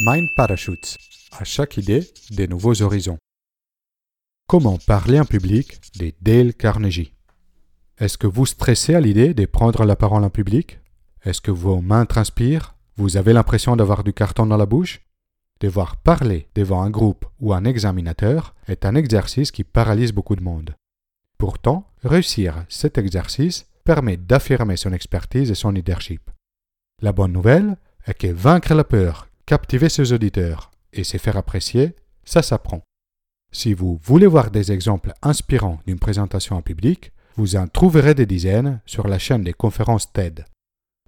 Mind Parachutes. À chaque idée, des nouveaux horizons. Comment parler en public de Dale Carnegie? Est-ce que vous stressez à l'idée de prendre la parole en public? Est-ce que vos mains transpirent? Vous avez l'impression d'avoir du carton dans la bouche? Devoir parler devant un groupe ou un examinateur est un exercice qui paralyse beaucoup de monde. Pourtant, réussir cet exercice permet d'affirmer son expertise et son leadership. La bonne nouvelle est que vaincre la peur, captiver ses auditeurs et se faire apprécier, ça s'apprend. Si vous voulez voir des exemples inspirants d'une présentation en public, vous en trouverez des dizaines sur la chaîne des conférences TED.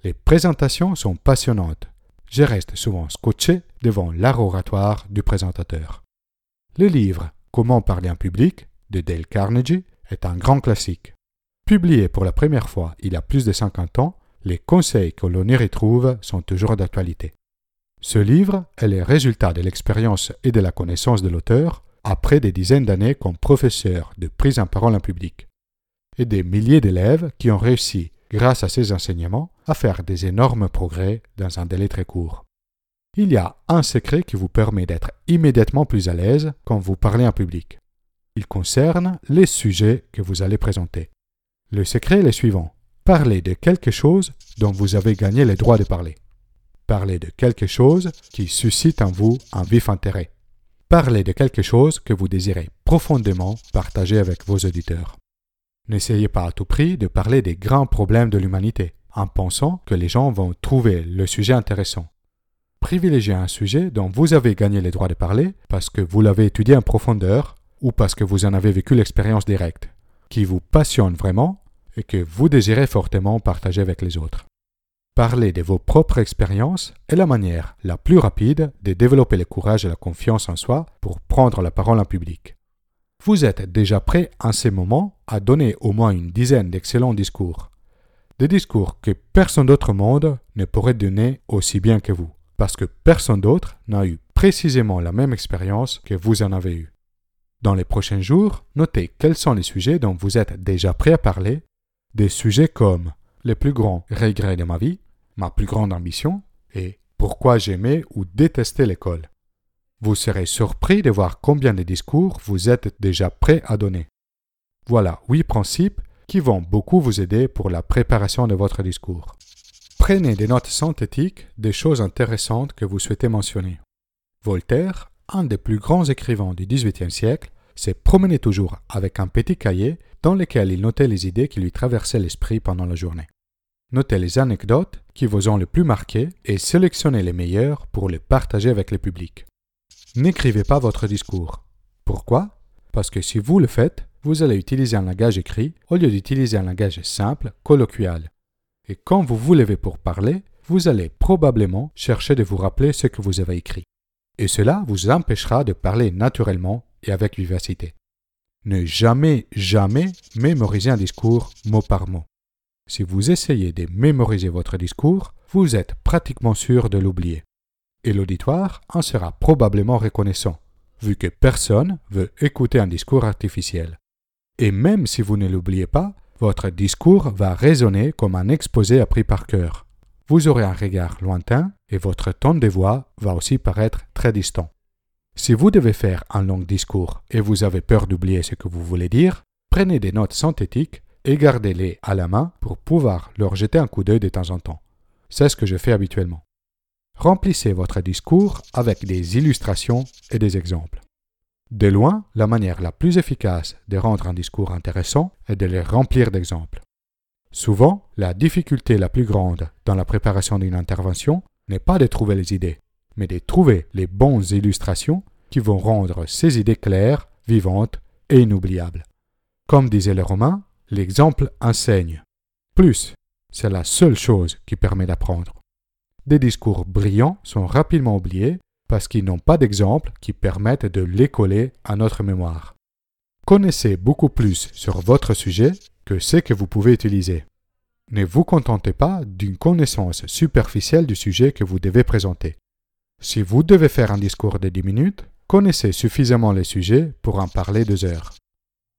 Les présentations sont passionnantes. Je reste souvent scotché devant l'art oratoire du présentateur. Le livre Comment parler en public de Dale Carnegie est un grand classique. Publié pour la première fois il y a plus de 50 ans, les conseils que l'on y retrouve sont toujours d'actualité. Ce livre est le résultat de l'expérience et de la connaissance de l'auteur après des dizaines d'années comme professeur de prise en parole en public, et des milliers d'élèves qui ont réussi, grâce à ses enseignements, à faire des énormes progrès dans un délai très court. Il y a un secret qui vous permet d'être immédiatement plus à l'aise quand vous parlez en public. Il concerne les sujets que vous allez présenter. Le secret est le suivant. Parlez de quelque chose dont vous avez gagné le droit de parler. Parlez de quelque chose qui suscite en vous un vif intérêt. Parlez de quelque chose que vous désirez profondément partager avec vos auditeurs. N'essayez pas à tout prix de parler des grands problèmes de l'humanité en pensant que les gens vont trouver le sujet intéressant. Privilégiez un sujet dont vous avez gagné le droit de parler parce que vous l'avez étudié en profondeur ou parce que vous en avez vécu l'expérience directe, qui vous passionne vraiment et que vous désirez fortement partager avec les autres. Parler de vos propres expériences est la manière la plus rapide de développer le courage et la confiance en soi pour prendre la parole en public. Vous êtes déjà prêt en ces moments à donner au moins une dizaine d'excellents discours. Des discours que personne d'autre au monde ne pourrait donner aussi bien que vous, parce que personne d'autre n'a eu précisément la même expérience que vous en avez eue. Dans les prochains jours, notez quels sont les sujets dont vous êtes déjà prêt à parler des sujets comme les plus grands regrets de ma vie, ma plus grande ambition et pourquoi j'aimais ou détestais l'école. Vous serez surpris de voir combien de discours vous êtes déjà prêt à donner. Voilà huit principes qui vont beaucoup vous aider pour la préparation de votre discours. Prenez des notes synthétiques des choses intéressantes que vous souhaitez mentionner. Voltaire, un des plus grands écrivains du XVIIIe siècle, s'est promené toujours avec un petit cahier dans lequel il notait les idées qui lui traversaient l'esprit pendant la journée. Notez les anecdotes qui vous ont le plus marqué et sélectionnez les meilleures pour les partager avec le public. N'écrivez pas votre discours. Pourquoi? Parce que si vous le faites, vous allez utiliser un langage écrit au lieu d'utiliser un langage simple, colloquial. Et quand vous vous levez pour parler, vous allez probablement chercher de vous rappeler ce que vous avez écrit. Et cela vous empêchera de parler naturellement et avec vivacité. Ne jamais, jamais mémoriser un discours mot par mot. Si vous essayez de mémoriser votre discours, vous êtes pratiquement sûr de l'oublier. Et l'auditoire en sera probablement reconnaissant, vu que personne veut écouter un discours artificiel. Et même si vous ne l'oubliez pas, votre discours va résonner comme un exposé appris par cœur. Vous aurez un regard lointain et votre ton de voix va aussi paraître très distant. Si vous devez faire un long discours et vous avez peur d'oublier ce que vous voulez dire, prenez des notes synthétiques et gardez-les à la main pour pouvoir leur jeter un coup d'œil de temps en temps. C'est ce que je fais habituellement. Remplissez votre discours avec des illustrations et des exemples. De loin, la manière la plus efficace de rendre un discours intéressant est de les remplir d'exemples. Souvent, la difficulté la plus grande dans la préparation d'une intervention n'est pas de trouver les idées, mais de trouver les bonnes illustrations qui vont rendre ces idées claires, vivantes et inoubliables. Comme disaient les Romains, l'exemple enseigne. Plus, c'est la seule chose qui permet d'apprendre. Des discours brillants sont rapidement oubliés parce qu'ils n'ont pas d'exemple qui permettent de les coller à notre mémoire. Connaissez beaucoup plus sur votre sujet que ce que vous pouvez utiliser. Ne vous contentez pas d'une connaissance superficielle du sujet que vous devez présenter. Si vous devez faire un discours de 10 minutes, connaissez suffisamment le sujet pour en parler deux heures.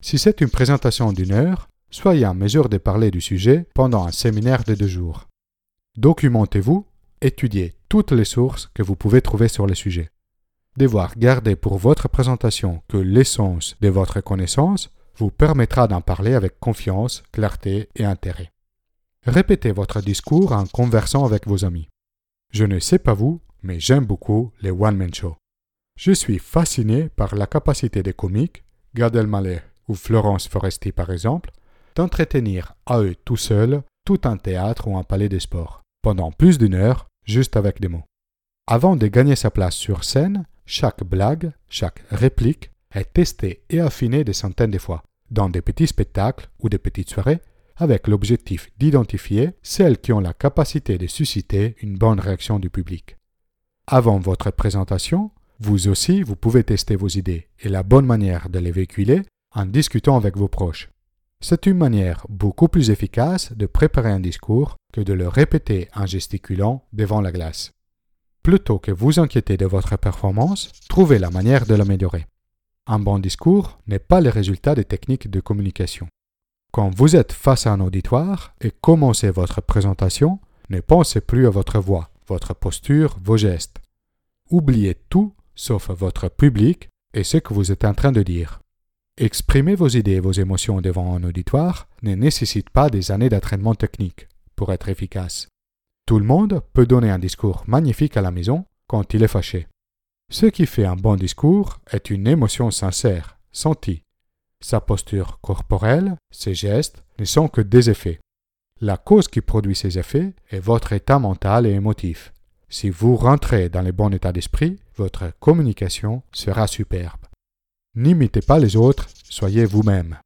Si c'est une présentation d'une heure, soyez en mesure de parler du sujet pendant un séminaire de deux jours. Documentez-vous étudier toutes les sources que vous pouvez trouver sur le sujet. Devoir garder pour votre présentation que l'essence de votre connaissance vous permettra d'en parler avec confiance, clarté et intérêt. Répétez votre discours en conversant avec vos amis. Je ne sais pas vous, mais j'aime beaucoup les one-man shows. Je suis fasciné par la capacité des comiques, Gad Elmaleh ou Florence Foresti par exemple, d'entretenir à eux tout seuls tout un théâtre ou un palais de sport, pendant plus d'une heure, juste avec des mots. Avant de gagner sa place sur scène, chaque blague, chaque réplique est testée et affinée des centaines de fois, dans des petits spectacles ou des petites soirées, avec l'objectif d'identifier celles qui ont la capacité de susciter une bonne réaction du public. Avant votre présentation, vous aussi, vous pouvez tester vos idées et la bonne manière de les véhiculer en discutant avec vos proches. C'est une manière beaucoup plus efficace de préparer un discours que de le répéter en gesticulant devant la glace. Plutôt que vous inquiéter de votre performance, trouvez la manière de l'améliorer. Un bon discours n'est pas le résultat des techniques de communication. Quand vous êtes face à un auditoire et commencez votre présentation, ne pensez plus à votre voix, votre posture, vos gestes. Oubliez tout sauf votre public et ce que vous êtes en train de dire. Exprimer vos idées et vos émotions devant un auditoire ne nécessite pas des années d'entraînement technique pour être efficace. Tout le monde peut donner un discours magnifique à la maison quand il est fâché. Ce qui fait un bon discours est une émotion sincère, sentie. Sa posture corporelle, ses gestes ne sont que des effets. La cause qui produit ces effets est votre état mental et émotif. Si vous rentrez dans le bon état d'esprit, votre communication sera superbe. N'imitez pas les autres, soyez vous-même.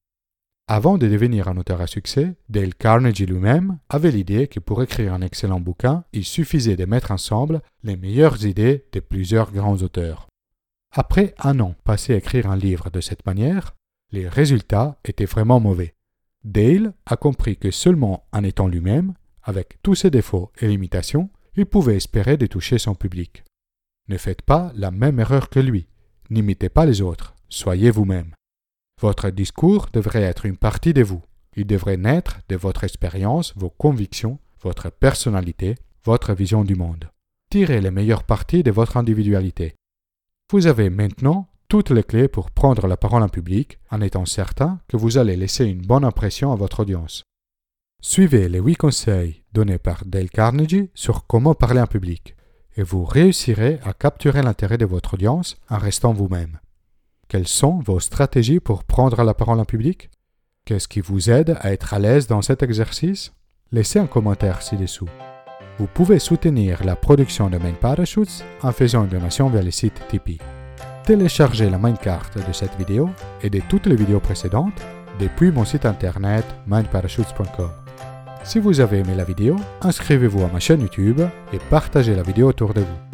Avant de devenir un auteur à succès, Dale Carnegie lui-même avait l'idée que pour écrire un excellent bouquin, il suffisait de mettre ensemble les meilleures idées de plusieurs grands auteurs. Après un an passé à écrire un livre de cette manière, les résultats étaient vraiment mauvais. Dale a compris que seulement en étant lui-même, avec tous ses défauts et limitations, il pouvait espérer de toucher son public. Ne faites pas la même erreur que lui. N'imitez pas les autres. Soyez vous-même. Votre discours devrait être une partie de vous. Il devrait naître de votre expérience, vos convictions, votre personnalité, votre vision du monde. Tirez les meilleures parties de votre individualité. Vous avez maintenant toutes les clés pour prendre la parole en public en étant certain que vous allez laisser une bonne impression à votre audience. Suivez les huit conseils donnés par Dale Carnegie sur comment parler en public et vous réussirez à capturer l'intérêt de votre audience en restant vous-même. Quelles sont vos stratégies pour prendre la parole en public? Qu'est-ce qui vous aide à être à l'aise dans cet exercice? Laissez un commentaire ci-dessous. Vous pouvez soutenir la production de Main Parachutes en faisant une donation via le site Tipeee. Téléchargez la main carte de cette vidéo et de toutes les vidéos précédentes depuis mon site internet mindparachutes.com. Si vous avez aimé la vidéo, inscrivez-vous à ma chaîne YouTube et partagez la vidéo autour de vous.